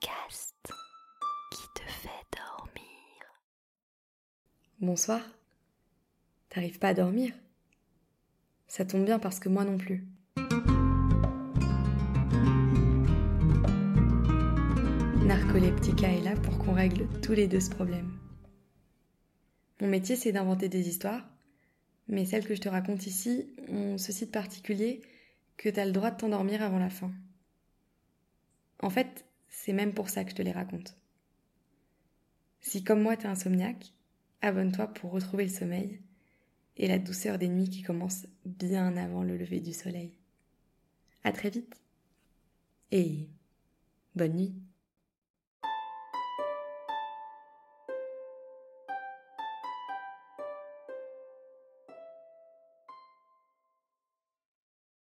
qui te fait dormir. Bonsoir. T'arrives pas à dormir? Ça tombe bien parce que moi non plus. Narcoleptica est là pour qu'on règle tous les deux ce problème. Mon métier, c'est d'inventer des histoires, mais celles que je te raconte ici ont ceci de particulier que t'as le droit de t'endormir avant la fin. En fait, c'est même pour ça que je te les raconte. Si comme moi t'es insomniaque, abonne-toi pour retrouver le sommeil et la douceur des nuits qui commencent bien avant le lever du soleil. À très vite. Et bonne nuit.